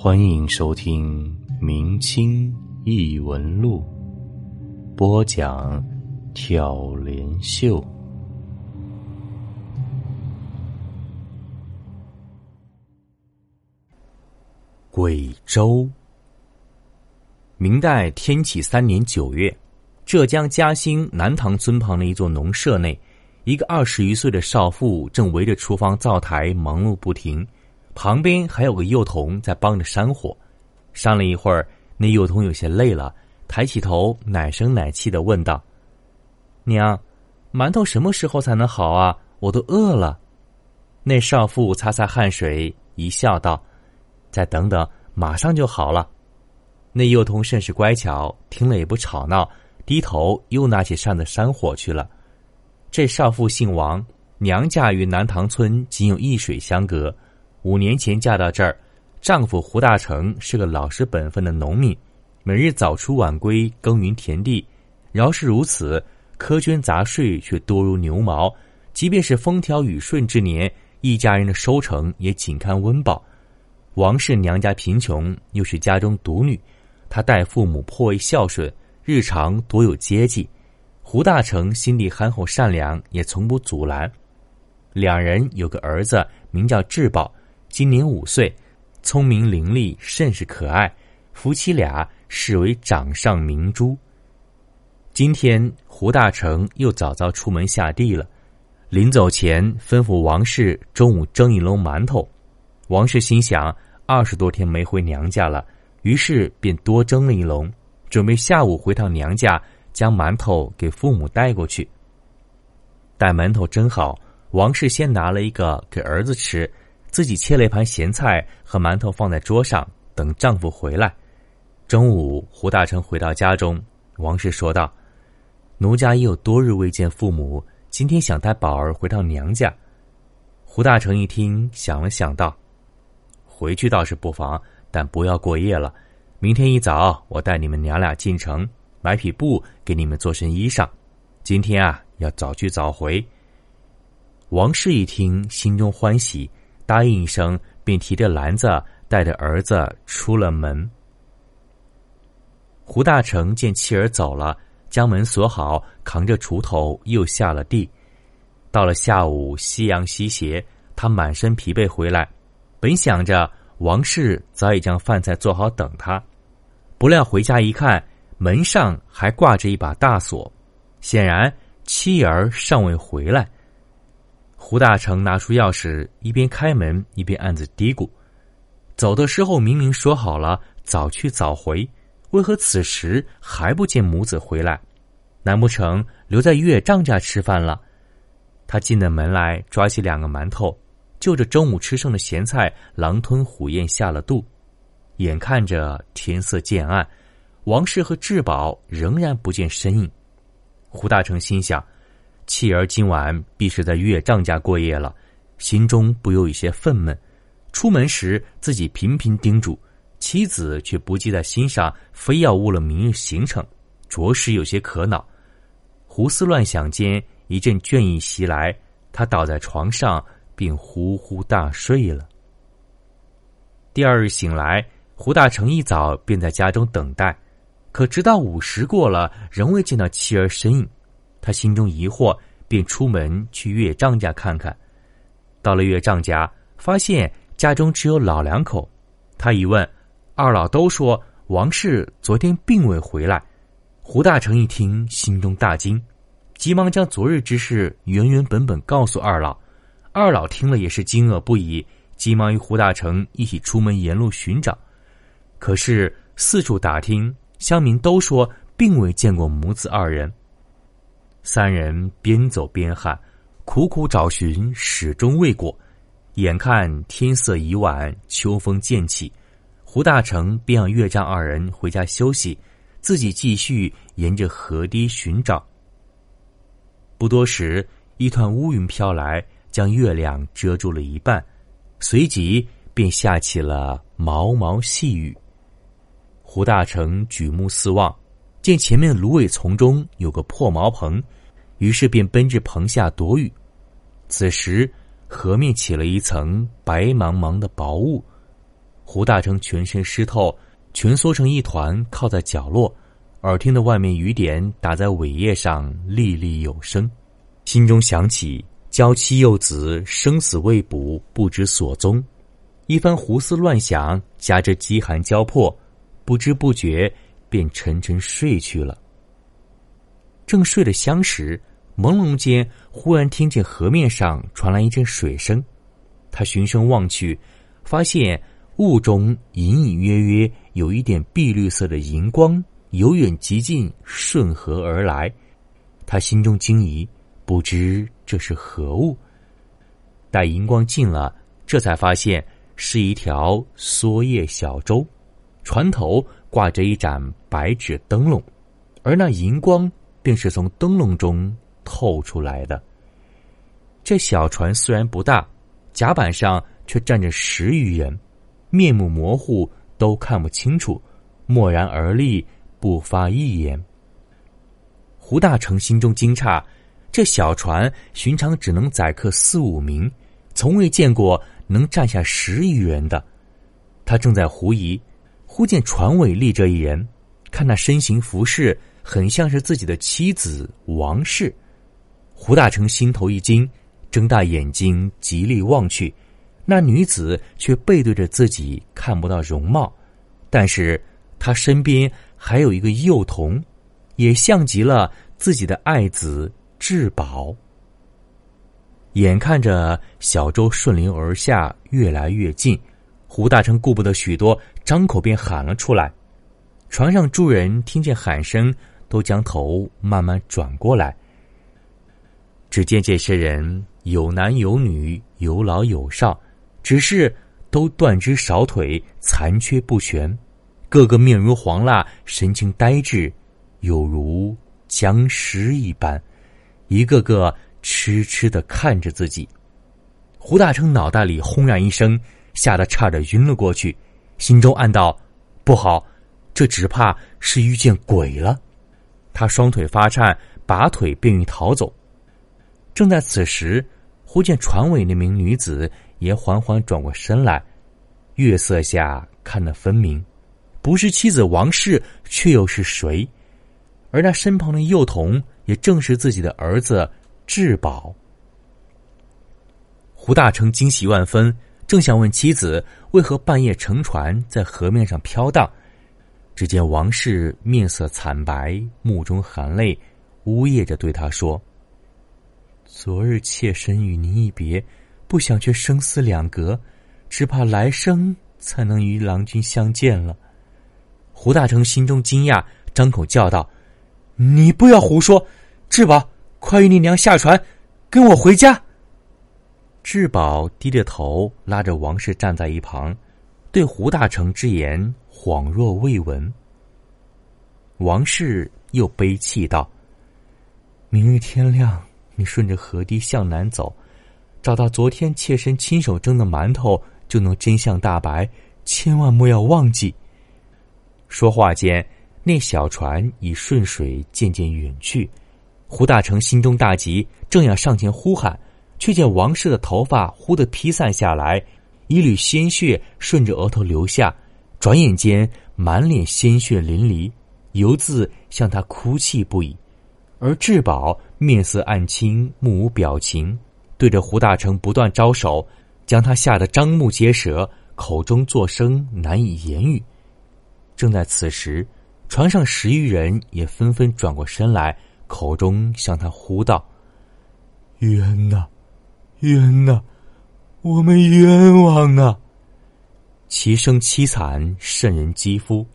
欢迎收听《明清异闻录》，播讲挑帘秀。贵州，明代天启三年九月，浙江嘉兴南塘村旁的一座农舍内，一个二十余岁的少妇正围着厨房灶台忙碌不停，旁边还有个幼童在帮着扇火。扇了一会儿，那幼童有些累了，抬起头，奶声奶气的问道：“娘，馒头什么时候才能好啊？我都饿了。”那少妇擦擦汗水，一笑道。再等等，马上就好了。那幼童甚是乖巧，听了也不吵闹，低头又拿起扇子扇火去了。这少妇姓王，娘家与南塘村仅有一水相隔。五年前嫁到这儿，丈夫胡大成是个老实本分的农民，每日早出晚归耕耘田地。饶是如此，苛捐杂税却多如牛毛。即便是风调雨顺之年，一家人的收成也仅堪温饱。王氏娘家贫穷，又是家中独女，她待父母颇为孝顺，日常多有接济。胡大成心地憨厚善良，也从不阻拦。两人有个儿子，名叫智宝，今年五岁，聪明伶俐，甚是可爱。夫妻俩视为掌上明珠。今天胡大成又早早出门下地了，临走前吩咐王氏中午蒸一笼馒头。王氏心想。二十多天没回娘家了，于是便多蒸了一笼，准备下午回趟娘家，将馒头给父母带过去。待馒头蒸好，王氏先拿了一个给儿子吃，自己切了一盘咸菜和馒头放在桌上，等丈夫回来。中午，胡大成回到家中，王氏说道：“奴家已有多日未见父母，今天想带宝儿回到娘家。”胡大成一听，想了想道。回去倒是不妨，但不要过夜了。明天一早，我带你们娘俩进城买匹布，给你们做身衣裳。今天啊，要早去早回。王氏一听，心中欢喜，答应一声，便提着篮子，带着儿子出了门。胡大成见妻儿走了，将门锁好，扛着锄头又下了地。到了下午，夕阳西斜，他满身疲惫回来。本想着王氏早已将饭菜做好等他，不料回家一看，门上还挂着一把大锁，显然妻儿尚未回来。胡大成拿出钥匙，一边开门一边暗自嘀咕：走的时候明明说好了早去早回，为何此时还不见母子回来？难不成留在岳丈家吃饭了？他进了门来，抓起两个馒头。就着中午吃剩的咸菜，狼吞虎咽下了肚。眼看着天色渐暗，王氏和智宝仍然不见身影。胡大成心想，妻儿今晚必是在岳丈家过夜了，心中不由有些愤懑。出门时自己频频叮嘱妻子，却不记在心上，非要误了明日行程，着实有些可恼。胡思乱想间，一阵倦意袭来，他倒在床上。并呼呼大睡了。第二日醒来，胡大成一早便在家中等待，可直到午时过了，仍未见到妻儿身影。他心中疑惑，便出门去岳丈家看看。到了岳丈家，发现家中只有老两口。他一问，二老都说王氏昨天并未回来。胡大成一听，心中大惊，急忙将昨日之事原原本本告诉二老。二老听了也是惊愕不已，急忙与胡大成一起出门沿路寻找。可是四处打听，乡民都说并未见过母子二人。三人边走边喊，苦苦找寻，始终未果。眼看天色已晚，秋风渐起，胡大成便让岳丈二人回家休息，自己继续沿着河堤寻找。不多时，一团乌云飘来。将月亮遮住了一半，随即便下起了毛毛细雨。胡大成举目四望，见前面芦苇丛中有个破茅棚，于是便奔至棚下躲雨。此时河面起了一层白茫茫的薄雾，胡大成全身湿透，蜷缩成一团，靠在角落，耳听的外面雨点打在苇叶上，沥沥有声，心中想起娇妻幼子生死未卜，不知所踪，一番胡思乱想，加之饥寒交迫，不知不觉便沉沉睡去了。正睡得香时，朦胧间忽然听见河面上传来一阵水声，他循声望去，发现。雾中隐隐约约有一点碧绿色的银光由远及近顺河而来，他心中惊疑，不知这是何物。待银光近了，这才发现是一条蓑叶小舟，船头挂着一盏白纸灯笼，而那银光便是从灯笼中透出来的。这小船虽然不大，甲板上却站着十余人。面目模糊，都看不清楚，默然而立，不发一言。胡大成心中惊诧：这小船寻常只能载客四五名，从未见过能站下十余人的。他正在狐疑，忽见船尾立着一人，看那身形服饰，很像是自己的妻子王氏。胡大成心头一惊，睁大眼睛极力望去。那女子却背对着自己，看不到容貌，但是她身边还有一个幼童，也像极了自己的爱子至宝。眼看着小舟顺流而下，越来越近，胡大成顾不得许多，张口便喊了出来。船上诸人听见喊声，都将头慢慢转过来。只见这些人有男有女，有老有少。只是都断肢少腿，残缺不全，个个面如黄蜡，神情呆滞，有如僵尸一般，一个个痴痴的看着自己。胡大成脑袋里轰然一声，吓得差点晕了过去，心中暗道：不好，这只怕是遇见鬼了。他双腿发颤，拔腿便欲逃走。正在此时，忽见船尾那名女子。也缓缓转过身来，月色下看得分明，不是妻子王氏，却又是谁？而那身旁的幼童，也正是自己的儿子至宝。胡大成惊喜万分，正想问妻子为何半夜乘船在河面上飘荡，只见王氏面色惨白，目中含泪，呜咽着对他说：“昨日妾身与您一别。”不想却生死两隔，只怕来生才能与郎君相见了。胡大成心中惊讶，张口叫道：“你不要胡说！志宝，快与你娘下船，跟我回家。”至宝低着头，拉着王氏站在一旁，对胡大成之言恍若未闻。王氏又悲泣道：“明日天亮，你顺着河堤向南走。”找到昨天妾身亲手蒸的馒头，就能真相大白。千万莫要忘记。说话间，那小船已顺水渐渐远去。胡大成心中大急，正要上前呼喊，却见王氏的头发忽地披散下来，一缕鲜血顺着额头流下，转眼间满脸鲜血淋漓，犹自向他哭泣不已。而志宝面色暗青，目无表情。对着胡大成不断招手，将他吓得张目结舌，口中作声难以言语。正在此时，船上十余人也纷纷转过身来，口中向他呼道：“冤呐，冤呐，我们冤枉啊！”其声凄惨，渗人肌肤。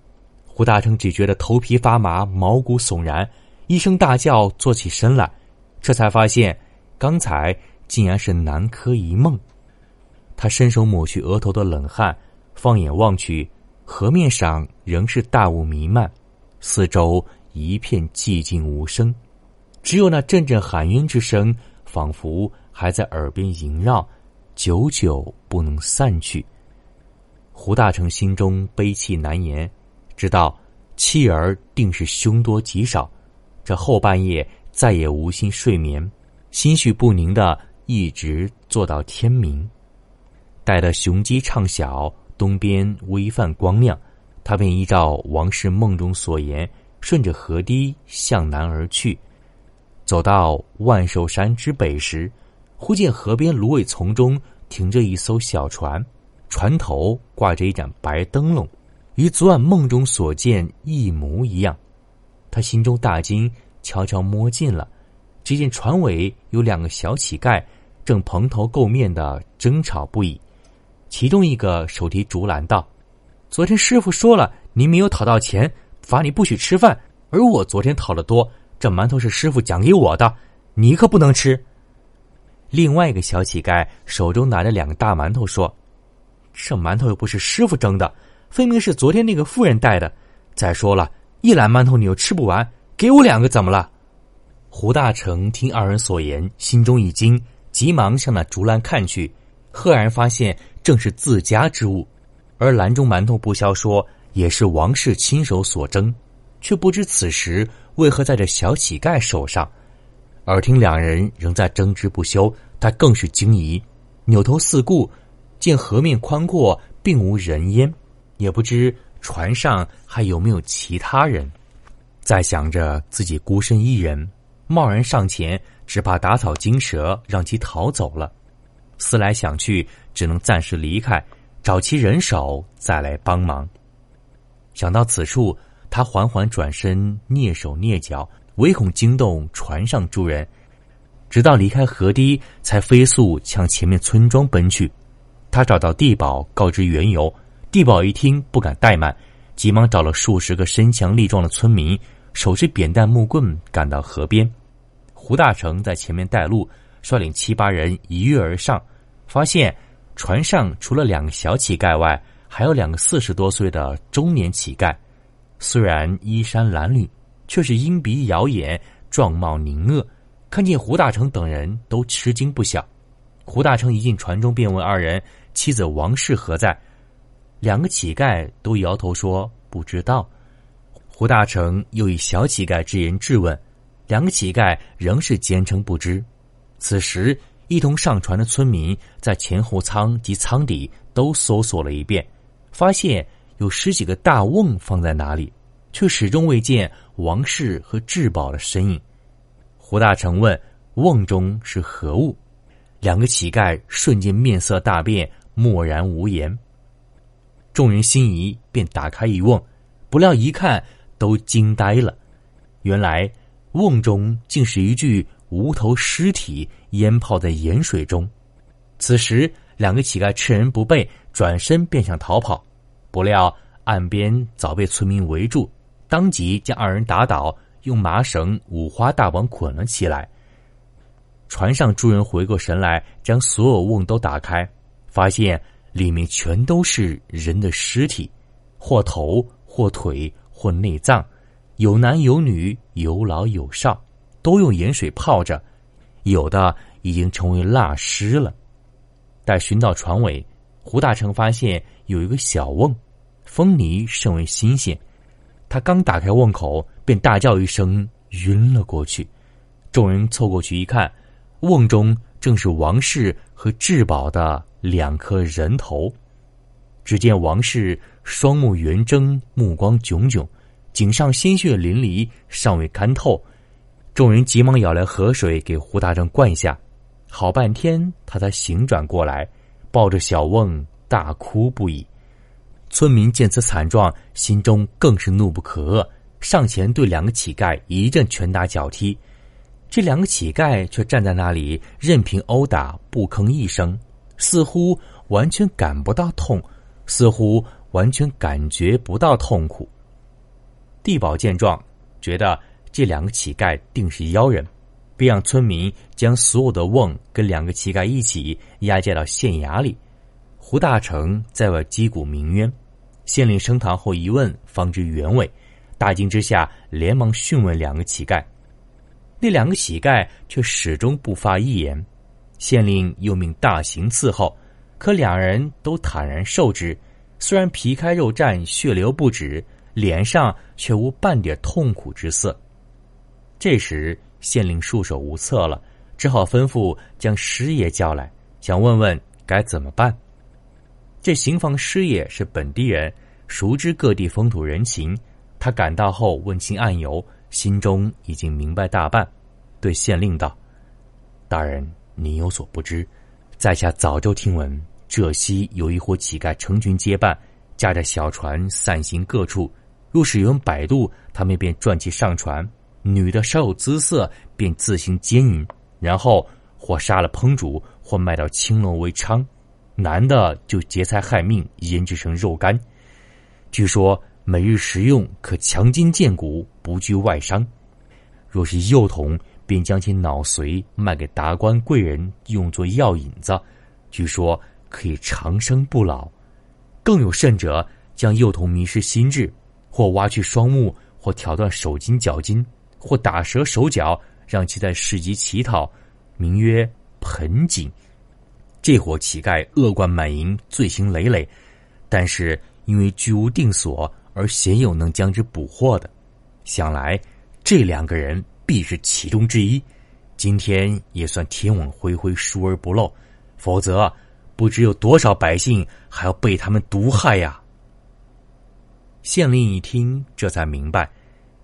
胡大成只觉得头皮发麻，毛骨悚然，一声大叫，坐起身来，这才发现刚才。竟然是南柯一梦。他伸手抹去额头的冷汗，放眼望去，河面上仍是大雾弥漫，四周一片寂静无声，只有那阵阵喊冤之声，仿佛还在耳边萦绕，久久不能散去。胡大成心中悲泣难言，知道妻儿定是凶多吉少，这后半夜再也无心睡眠，心绪不宁的。一直坐到天明，待得雄鸡唱晓，东边微泛光亮，他便依照王氏梦中所言，顺着河堤向南而去。走到万寿山之北时，忽见河边芦苇丛中停着一艘小船，船头挂着一盏白灯笼，与昨晚梦中所见一模一样。他心中大惊，悄悄摸近了，只见船尾有两个小乞丐，正蓬头垢面的争吵不已。其中一个手提竹篮道：“昨天师傅说了，你没有讨到钱，罚你不许吃饭。而我昨天讨的多。”这馒头是师傅奖给我的，你可不能吃。另外一个小乞丐手中拿着两个大馒头，说：“这馒头又不是师傅蒸的，分明是昨天那个妇人带的。再说了，一篮馒头你又吃不完，给我两个怎么了？”胡大成听二人所言，心中一惊，急忙向那竹篮看去，赫然发现正是自家之物，而篮中馒头不消说，也是王氏亲手所蒸，却不知此时。为何在这小乞丐手上？耳听两人仍在争执不休，他更是惊疑，扭头四顾，见河面宽阔，并无人烟，也不知船上还有没有其他人。再想着自己孤身一人，贸然上前，只怕打草惊蛇，让其逃走了。思来想去，只能暂时离开，找其人手再来帮忙。想到此处。他缓缓转身，蹑手蹑脚，唯恐惊动船上诸人。直到离开河堤，才飞速向前面村庄奔去。他找到地保，告知缘由。地保一听，不敢怠慢，急忙找了数十个身强力壮的村民，手持扁担、木棍，赶到河边。胡大成在前面带路，率领七八人一跃而上，发现船上除了两个小乞丐外，还有两个四十多岁的中年乞丐。虽然衣衫褴褛，却是鹰鼻摇眼，状貌狞恶。看见胡大成等人都吃惊不小。胡大成一进船中，便问二人：“妻子王氏何在？”两个乞丐都摇头说：“不知道。”胡大成又以小乞丐之言质问，两个乞丐仍是坚称不知。此时，一同上船的村民在前后舱及舱底都搜索了一遍，发现。有十几个大瓮放在哪里，却始终未见王氏和智宝的身影。胡大成问：“瓮中是何物？”两个乞丐瞬间面色大变，默然无言。众人心仪，便打开一瓮，不料一看都惊呆了。原来瓮中竟是一具无头尸体，淹泡在盐水中。此时，两个乞丐趁人不备，转身便想逃跑。不料岸边早被村民围住，当即将二人打倒，用麻绳五花大绑捆了起来。船上诸人回过神来，将所有瓮都打开，发现里面全都是人的尸体，或头或腿或内脏，有男有女，有老有少，都用盐水泡着，有的已经成为蜡尸了。待寻到船尾，胡大成发现。有一个小瓮，风泥甚为新鲜。他刚打开瓮口，便大叫一声，晕了过去。众人凑过去一看，瓮中正是王氏和智宝的两颗人头。只见王氏双目圆睁，目光炯炯，颈上鲜血淋漓，尚未干透。众人急忙舀来河水给胡大正灌下，好半天他才醒转过来，抱着小瓮。大哭不已，村民见此惨状，心中更是怒不可遏，上前对两个乞丐一阵拳打脚踢。这两个乞丐却站在那里，任凭殴打，不吭一声，似乎完全感不到痛，似乎完全感觉不到痛苦。地保见状，觉得这两个乞丐定是妖人，便让村民将所有的瓮跟两个乞丐一起押解到县衙里。胡大成在外击鼓鸣冤，县令升堂后一问，方知原委。大惊之下，连忙讯问两个乞丐。那两个乞丐却始终不发一言。县令又命大刑伺候，可两人都坦然受之，虽然皮开肉绽，血流不止，脸上却无半点痛苦之色。这时，县令束手无策了，只好吩咐将师爷叫来，想问问该怎么办。这刑房师爷是本地人，熟知各地风土人情。他赶到后问清案由，心中已经明白大半，对县令道：“大人，您有所不知，在下早就听闻浙西有一伙乞丐成群结伴，驾着小船散行各处。若是有人摆渡，他们便转其上船；女的稍有姿色，便自行奸淫，然后或杀了烹煮，或卖到青楼为娼。男的就劫财害命，腌制成肉干。据说。”每日食用可强筋健骨，不惧外伤。若是幼童，便将其脑髓卖给达官贵人，用作药引子，据说可以长生不老。更有甚者，将幼童迷失心智，或挖去双目，或挑断手筋脚筋，或打折手脚，让其在市集乞讨，名曰盆景。这伙乞丐恶贯满盈，罪行累累，但是因为居无定所。而鲜有能将之捕获的，想来这两个人必是其中之一。今天也算天网恢恢，疏而不漏，否则不知有多少百姓还要被他们毒害呀！县令一听，这才明白，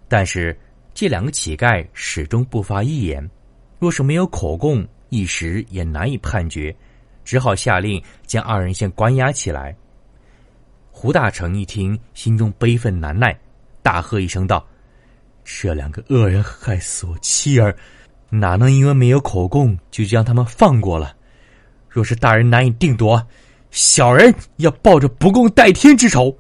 但是这两个乞丐始终不发一言，若是没有口供，一时也难以判决，只好下令将二人先关押起来。胡大成一听，心中悲愤难耐，大喝一声道：“这两个恶人害死我妻儿，哪能因为没有口供就将他们放过了？若是大人难以定夺，小人要报着不共戴天之仇！”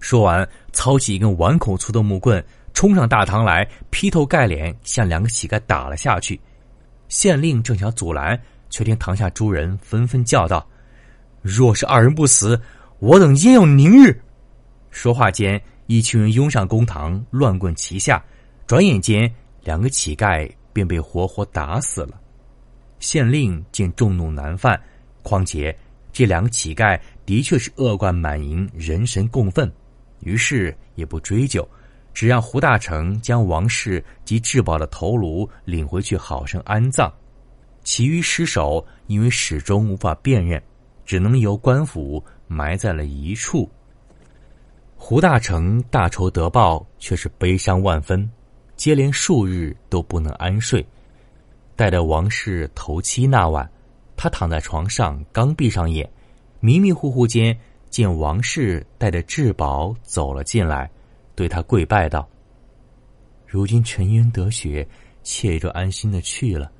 说完，操起一根碗口粗的木棍，冲上大堂来，劈头盖脸向两个乞丐打了下去。县令正想阻拦，却听堂下诸人纷纷叫道：“若是二人不死！”我等焉有宁日？说话间，一群人拥上公堂，乱棍齐下。转眼间，两个乞丐便被活活打死了。县令见众怒难犯，况且这两个乞丐的确是恶贯满盈，人神共愤，于是也不追究，只让胡大成将王氏及至宝的头颅领回去，好生安葬。其余尸首因为始终无法辨认，只能由官府。埋在了一处。胡大成大仇得报，却是悲伤万分，接连数日都不能安睡。待到王氏头七那晚，他躺在床上，刚闭上眼，迷迷糊糊间见王氏带着至宝走了进来，对他跪拜道：“如今沉冤得雪，妾就安心的去了。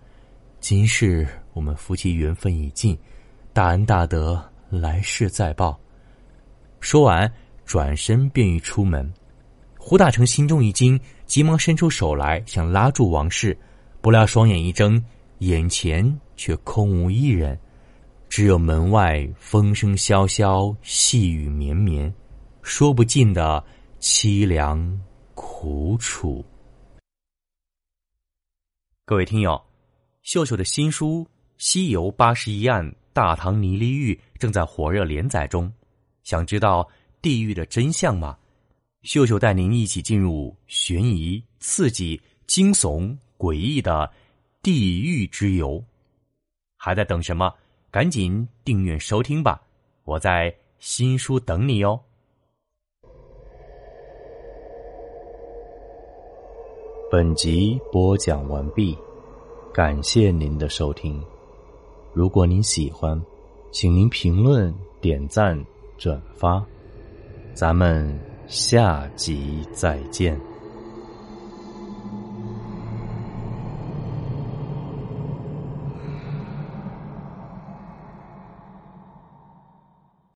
今世我们夫妻缘分已尽，大恩大德。”来世再报。说完，转身便欲出门。胡大成心中一惊，急忙伸出手来想拉住王氏，不料双眼一睁，眼前却空无一人，只有门外风声萧萧，细雨绵绵，说不尽的凄凉苦楚。各位听友，秀秀的新书《西游八十一案》。大唐泥犁狱正在火热连载中，想知道地狱的真相吗？秀秀带您一起进入悬疑、刺激、惊悚、诡异的地狱之游，还在等什么？赶紧订阅收听吧！我在新书等你哦。本集播讲完毕，感谢您的收听。如果您喜欢，请您评论、点赞、转发，咱们下集再见。